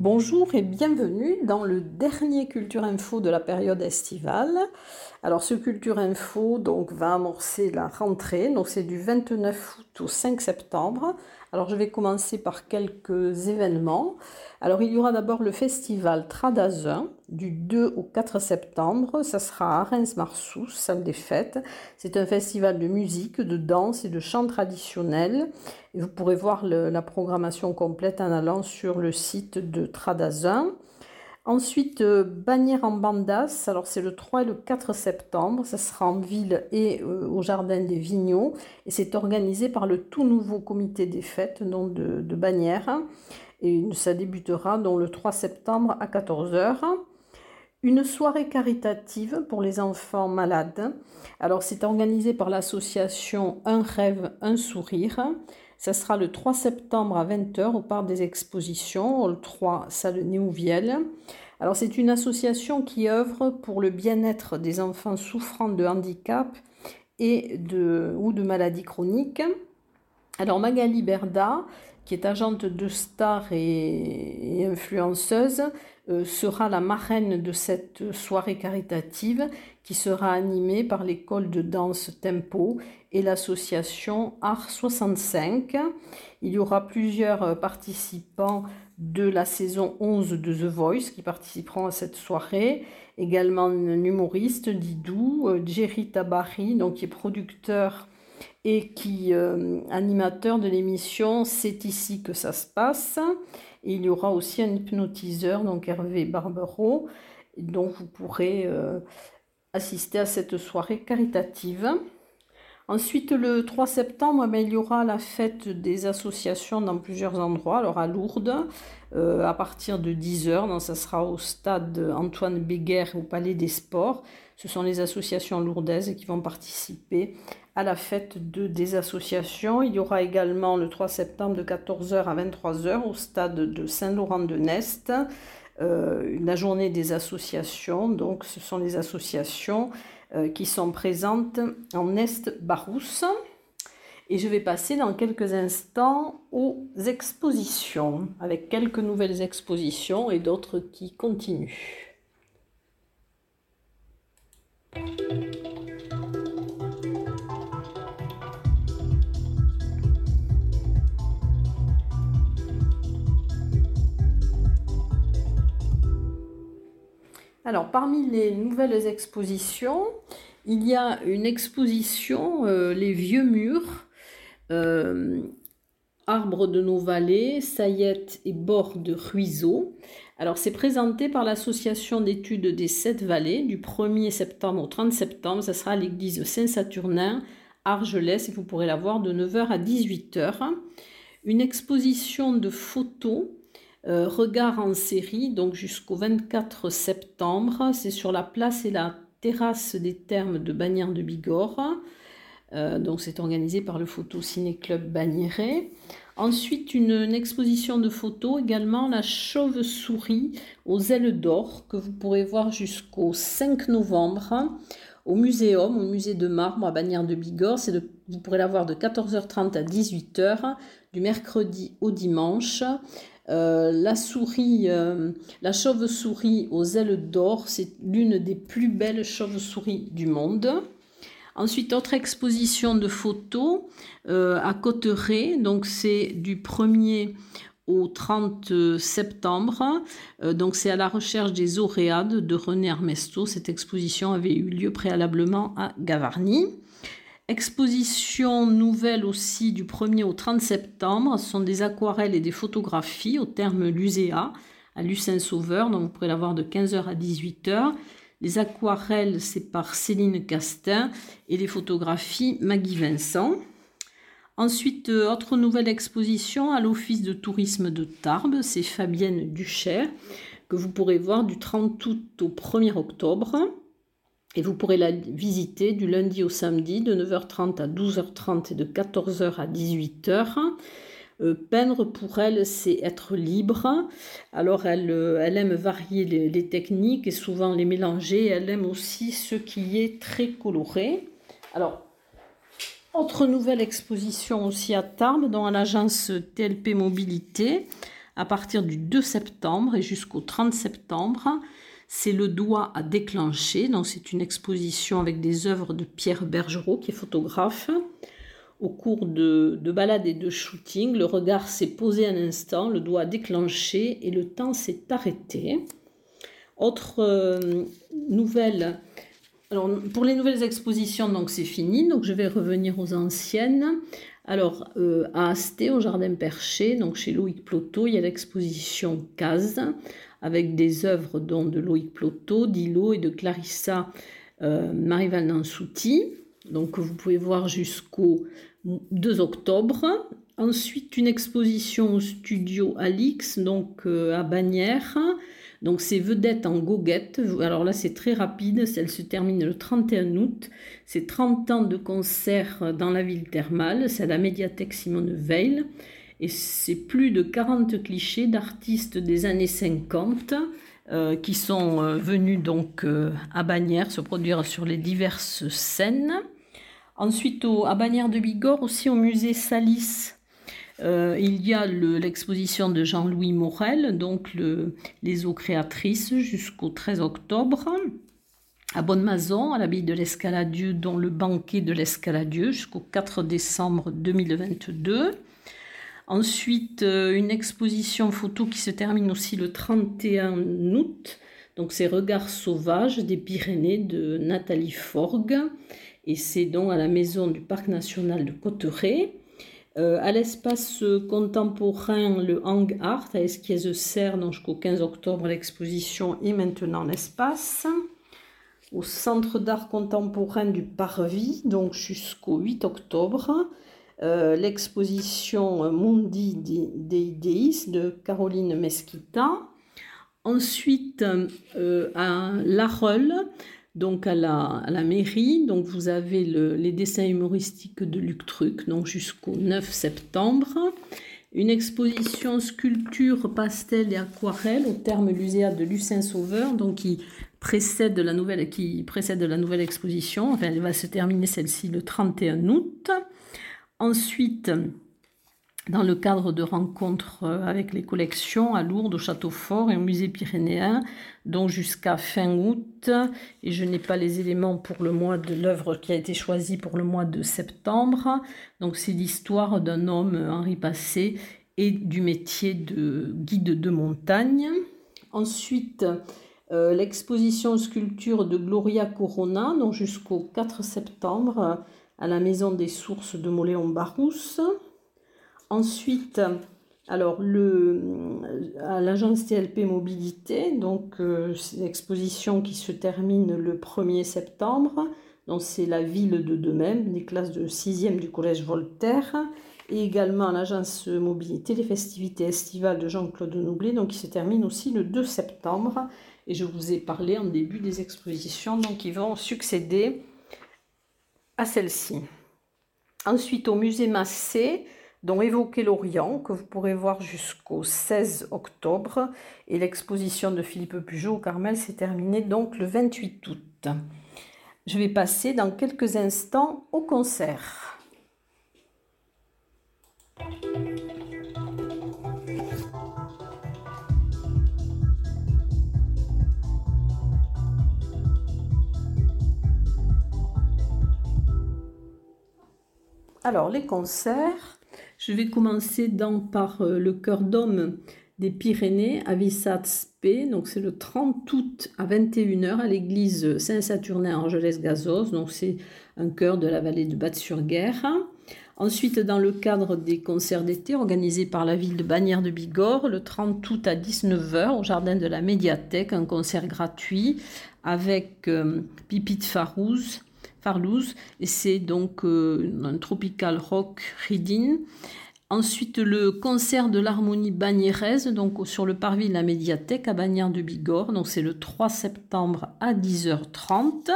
Bonjour et bienvenue dans le dernier Culture Info de la période estivale. Alors ce Culture Info donc, va amorcer la rentrée, donc c'est du 29 août au 5 septembre. Alors je vais commencer par quelques événements. Alors il y aura d'abord le festival Tradazun du 2 au 4 septembre. Ça sera à Reims-Marsous, salle des fêtes. C'est un festival de musique, de danse et de chant traditionnel. Et vous pourrez voir la programmation complète en allant sur le site de Tradazun. Ensuite, euh, Bannière en Bandas, alors c'est le 3 et le 4 septembre, ça sera en ville et euh, au Jardin des Vigneaux, et c'est organisé par le tout nouveau comité des fêtes de, de Bagnères, et ça débutera donc le 3 septembre à 14h. Une soirée caritative pour les enfants malades. Alors c'est organisé par l'association Un rêve, un sourire. Ça sera le 3 septembre à 20h au parc des expositions, le 3, salle Néouvielle. Alors c'est une association qui œuvre pour le bien-être des enfants souffrant de handicap et de, ou de maladies chroniques. Alors Magali Berda, qui est agente de star et, influenceuse, euh, sera la marraine de cette soirée caritative qui sera animée par l'école de danse Tempo et l'association Art 65. Il y aura plusieurs participants de la saison 11 de The Voice qui participeront à cette soirée. Également un humoriste, Didou, euh, Jerry Tabari, donc qui est producteur et qui euh, animateur de l'émission C'est ici que ça se passe. Et il y aura aussi un hypnotiseur, donc Hervé Barbero, dont vous pourrez euh, assister à cette soirée caritative. Ensuite, le 3 septembre, eh il y aura la fête des associations dans plusieurs endroits. Alors à Lourdes, euh, à partir de 10h, donc ça sera au stade Antoine Béguer au Palais des Sports. Ce sont les associations lourdaises qui vont participer à la fête de, des associations. Il y aura également le 3 septembre de 14h à 23h au stade de Saint-Laurent-de-Nest. Euh, la journée des associations, donc ce sont les associations qui sont présentes en Est-Barousse. Et je vais passer dans quelques instants aux expositions, avec quelques nouvelles expositions et d'autres qui continuent. Alors, parmi les nouvelles expositions, il y a une exposition euh, Les vieux murs, euh, arbres de nos vallées, saillettes et bords de ruisseaux. Alors, c'est présenté par l'association d'études des sept vallées du 1er septembre au 30 septembre. Ça sera à l'église Saint-Saturnin, Argelès, et vous pourrez la voir de 9h à 18h. Une exposition de photos euh, regard en série, donc jusqu'au 24 septembre. C'est sur la place et la terrasse des thermes de Bagnères de Bigorre. Euh, donc c'est organisé par le Photo Ciné Club Bagnéret. Ensuite, une, exposition de photos également, la chauve-souris aux ailes d'or, que vous pourrez voir jusqu'au 5 novembre au Muséum, au musée de marbre à Bagnères de Bigorre. vous pourrez la voir de 14h30 à 18h, du mercredi au dimanche. Euh, la souris, euh, la chauve-souris aux ailes d'or, c'est l'une des plus belles chauves-souris du monde. Ensuite, autre exposition de photos euh, à Cotteret, donc c'est du 1er au 30 septembre. donc c'est à la recherche des auréades de René Armesto. Cette exposition avait eu lieu préalablement à Gavarnie. Exposition nouvelle aussi du 1er au 30 septembre. Sont des aquarelles et des photographies au terme Luséa à Lucin-Sauveur. Donc vous pourrez la voir de 15h à 18h. Les aquarelles, c'est par Céline Castin et les photographies Maggie Vincent. Ensuite, euh, autre nouvelle exposition à l'Office de tourisme de Tarbes, c'est Fabienne Ducher, que vous pourrez voir du 30 août au 1er octobre. Et vous pourrez la visiter du lundi au samedi de 9h30 à 12h30 et de 14h à 18h. Euh, peindre pour elle, c'est être libre. Alors elle, euh, aime varier les, techniques et souvent les mélanger. Elle aime aussi ce qui est très coloré. Alors, autre nouvelle exposition aussi à Tarbes, dans l'agence TLP Mobilité à partir du 2 septembre et jusqu'au 30 septembre. C'est le doigt à déclencher. Donc c'est une exposition avec des œuvres de Pierre Bergerot qui est photographe. Au cours de, de balades et de shooting, le regard s'est posé un instant, le doigt a déclenché et le temps s'est arrêté. Autre euh, nouvelle, pour les nouvelles expositions, donc c'est fini, donc je vais revenir aux anciennes. Alors euh, à Asté, au Jardin Perché, donc chez Loïc Ploto, il y a l'exposition Case avec des œuvres dont de Loïc Ploto, d'Ilo et de Clarissa euh, Marival Nansouti. Donc vous pouvez voir jusqu'au 2 octobre. Ensuite, une exposition au studio Alix, donc euh, à Bagnères. Donc c'est Vedette en goguette. Alors là, c'est très rapide. Elle se termine le 31 août. C'est 30 ans de concert dans la ville thermale. C'est à la médiathèque Simone Veil. Et c'est plus de 40 clichés d'artistes des années 50 euh, qui sont euh, venus donc à Bagnères se produire sur les diverses scènes. Ensuite, à Bagnères de Bigorre, aussi au musée Salis, euh, il y a l'exposition de Jean-Louis Morel, donc les eaux créatrices, jusqu'au 13 octobre. À Bonne-Mazon, à l'abbaye de l'Escaladieu, dont le banquet de l'Escaladieu, jusqu'au 4 décembre 2022. Ensuite, euh, une exposition photo qui se termine aussi le 31 août. Donc, c'est Regards sauvages des Pyrénées de Nathalie Forgue et c'est donc à la maison du Parc national de Cotteret. Euh, à l'espace contemporain, le Hang Art à Esquies-Serre, jusqu'au 15 octobre, l'exposition est maintenant l'espace. Au Centre d'art contemporain du Parvis, donc jusqu'au 8 octobre, euh, l'exposition Mundi dei Deis de Caroline Mesquita. Ensuite, euh, à Larreul, donc à la, la, mairie. Donc vous avez les dessins humoristiques de Luc Truc, donc jusqu'au 9 septembre. Une exposition sculpture, pastel et aquarelle au terme Luséa de Lucin Sauveur, donc qui précède la nouvelle, qui précède la nouvelle exposition. Enfin, elle va se terminer celle-ci le 31 août. Ensuite, dans le cadre de rencontres avec les collections à Lourdes, au Château Fort et au Musée pyrénéen, dont jusqu'à fin août. Et je n'ai pas les éléments pour le mois de l'œuvre qui a été choisie pour le mois de septembre. Donc c'est l'histoire d'un homme, Henri Passé, et du métier de guide de montagne. Ensuite, euh, l'exposition sculpture de Gloria Corona, donc jusqu'au 4 septembre, à la Maison des Sources de Moléon-Barousse. Ensuite, alors le, à l'agence TLP Mobilité, donc euh, l'exposition qui se termine le 1er septembre. Donc c'est la ville de Demême, des classes de 6e du collège Voltaire. Et également à l'agence Mobilité, les festivités estivales de Jean-Claude Noublé, donc qui se termine aussi le 2 septembre. Et je vous ai parlé en début des expositions donc, qui vont succéder à celle-ci. Ensuite, au musée Massé, dont Évoquer l'Orient, que vous pourrez voir jusqu'au 16 octobre. Et l'exposition de Philippe Pujot au Carmel s'est terminée donc le 28 août. Je vais passer dans quelques instants au concert. Alors, les concerts, je vais commencer par euh, le cœur d'homme des Pyrénées à Vissats-P. Donc c'est le 30 août à 21h à l'église Saint-Saturnin Angeles-Gazos. Donc c'est un chœur de la vallée de Batte-sur-Guerre. Ensuite, dans le cadre des concerts d'été organisés par la ville de Bagnères de Bigorre, le 30 août à 19h au jardin de la médiathèque, un concert gratuit avec euh, Pipite Farouz, Farlouz, c'est donc euh, un tropical rock reading. Ensuite, le concert de l'harmonie bagnérèse, donc sur le parvis de la médiathèque à Bagnères de Bigorre, donc c'est le 3 septembre à 10h30.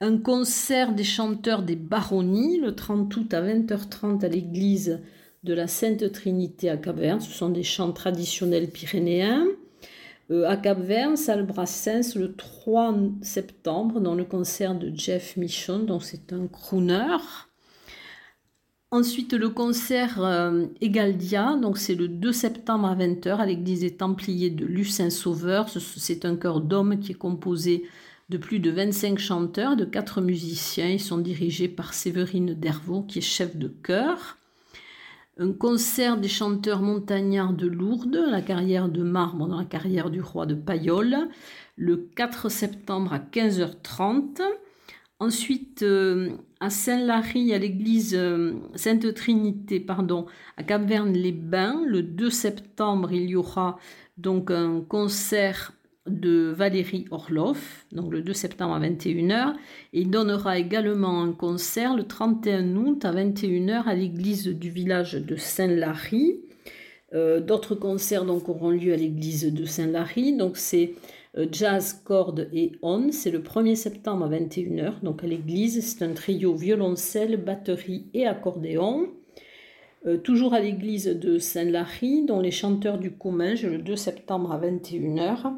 Un concert des chanteurs des baronnies, le 30 août à 20h30 à l'église de la Sainte Trinité à Cap-Vert. Ce sont des chants traditionnels pyrénéens. Euh, à Cap-Vert, salle Brassens, le 3 septembre, dans le concert de Jeff Michon, donc c'est un crooner. Ensuite, le concert euh, Egaldia, donc c'est le 2 septembre à 20h à l'église des Templiers de Lucin-Sauveur. C'est un chœur d'hommes qui est composé de plus de 25 chanteurs, de 4 musiciens. Ils sont dirigés par Séverine Dervaux, qui est chef de chœur. Un concert des chanteurs montagnards de Lourdes, la carrière de marbre dans la carrière du roi de Payolle, le 4 septembre à 15h30. Ensuite, euh, à Saint-Lary, à l'église euh, Sainte-Trinité, pardon, à Cap-Verne-les-Bains, le 2 septembre, il y aura donc un concert de Valérie Orloff, donc le 2 septembre à 21h. Et il donnera également un concert le 31 août à 21h à l'église du village de Saint-Lary. Euh, d'autres concerts donc auront lieu à l'église de Saint-Lary. Donc c'est euh, jazz, cordes et on. C'est le 1er septembre à 21h, donc à l'église. C'est un trio violoncelle, batterie et accordéon. Euh, toujours à l'église de Saint-Lary, dont les chanteurs du Comminges, le 2 septembre à 21h.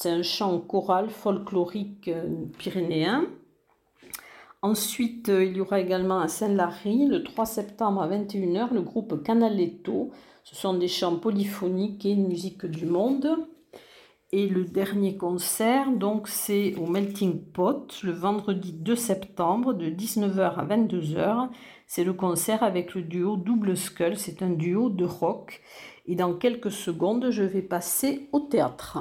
C'est un chant choral folklorique euh, pyrénéen. Ensuite, il y aura également à Saint-Lary, le 3 septembre à 21h, le groupe Canaletto. Ce sont des chants polyphoniques et musique du monde. Et le dernier concert, donc, c'est au Melting Pot, le vendredi 2 septembre, de 19h à 22h. C'est le concert avec le duo Double Skull. C'est un duo de rock. Et dans quelques secondes, je vais passer au théâtre.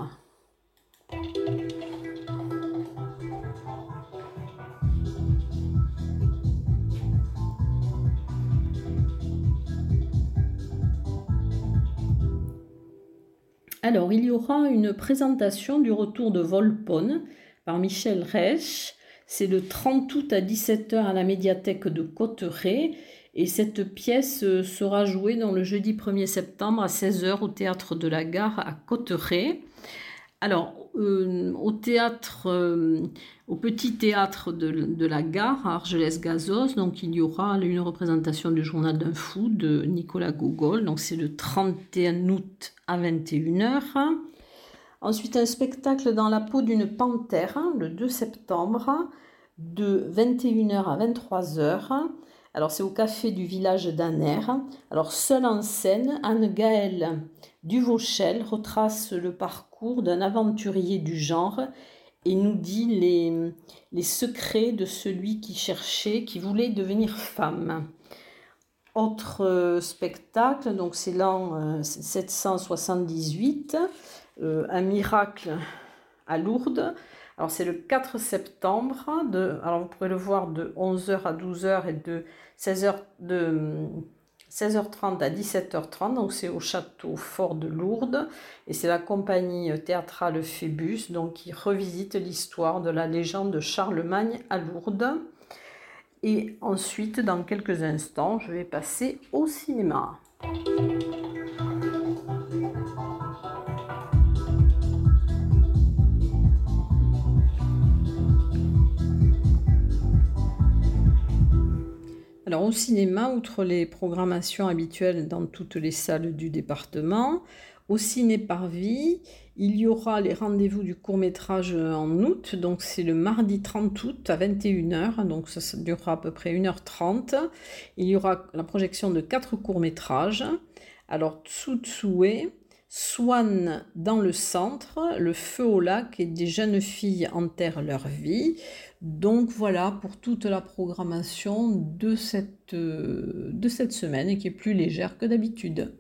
Alors, il y aura une présentation du retour de Volpone par Michel Reich. C'est le 30 août à 17h à la médiathèque de Cotteret. Et cette pièce euh, sera jouée dans le jeudi 1er septembre à 16h au théâtre de la Gare à Cotteret. Alors, euh, au théâtre, euh, au petit théâtre de, la gare à Argelès-Gazos, donc il y aura une représentation du journal d'un fou de Nicolas Gogol, donc c'est le 31 août à 21h. Ensuite, un spectacle dans la peau d'une panthère, le 2 septembre, de 21h à 23h. Alors, c'est au café du village d'Aner. Alors, seule en scène, Anne-Gaëlle Duvauchel retrace le parcours d'un aventurier du genre et nous dit les, secrets de celui qui cherchait, qui voulait devenir femme. Autre euh, spectacle, donc c'est l'an 778, euh, euh, un miracle à Lourdes. Alors c'est le 4 septembre, de, alors vous pourrez le voir de 11h à 12h et de 16h de 16h30 à 17h30, donc c'est au château fort de Lourdes, et c'est la compagnie théâtrale Phébus, donc qui revisite l'histoire de la légende de Charlemagne à Lourdes. Et ensuite, dans quelques instants, je vais passer au cinéma. Alors au cinéma, outre les programmations habituelles dans toutes les salles du département, au Ciné Parvis, il y aura les rendez-vous du court métrage en août, donc c'est le mardi 30 août à 21h, donc ça, durera à peu près 1h30. Il y aura la projection de quatre courts métrages. Alors Tsutsue, Swan dans le centre, Le feu au lac et des jeunes filles enterrent leur vie. Donc voilà pour toute la programmation de cette, euh, de cette semaine qui est plus légère que d'habitude.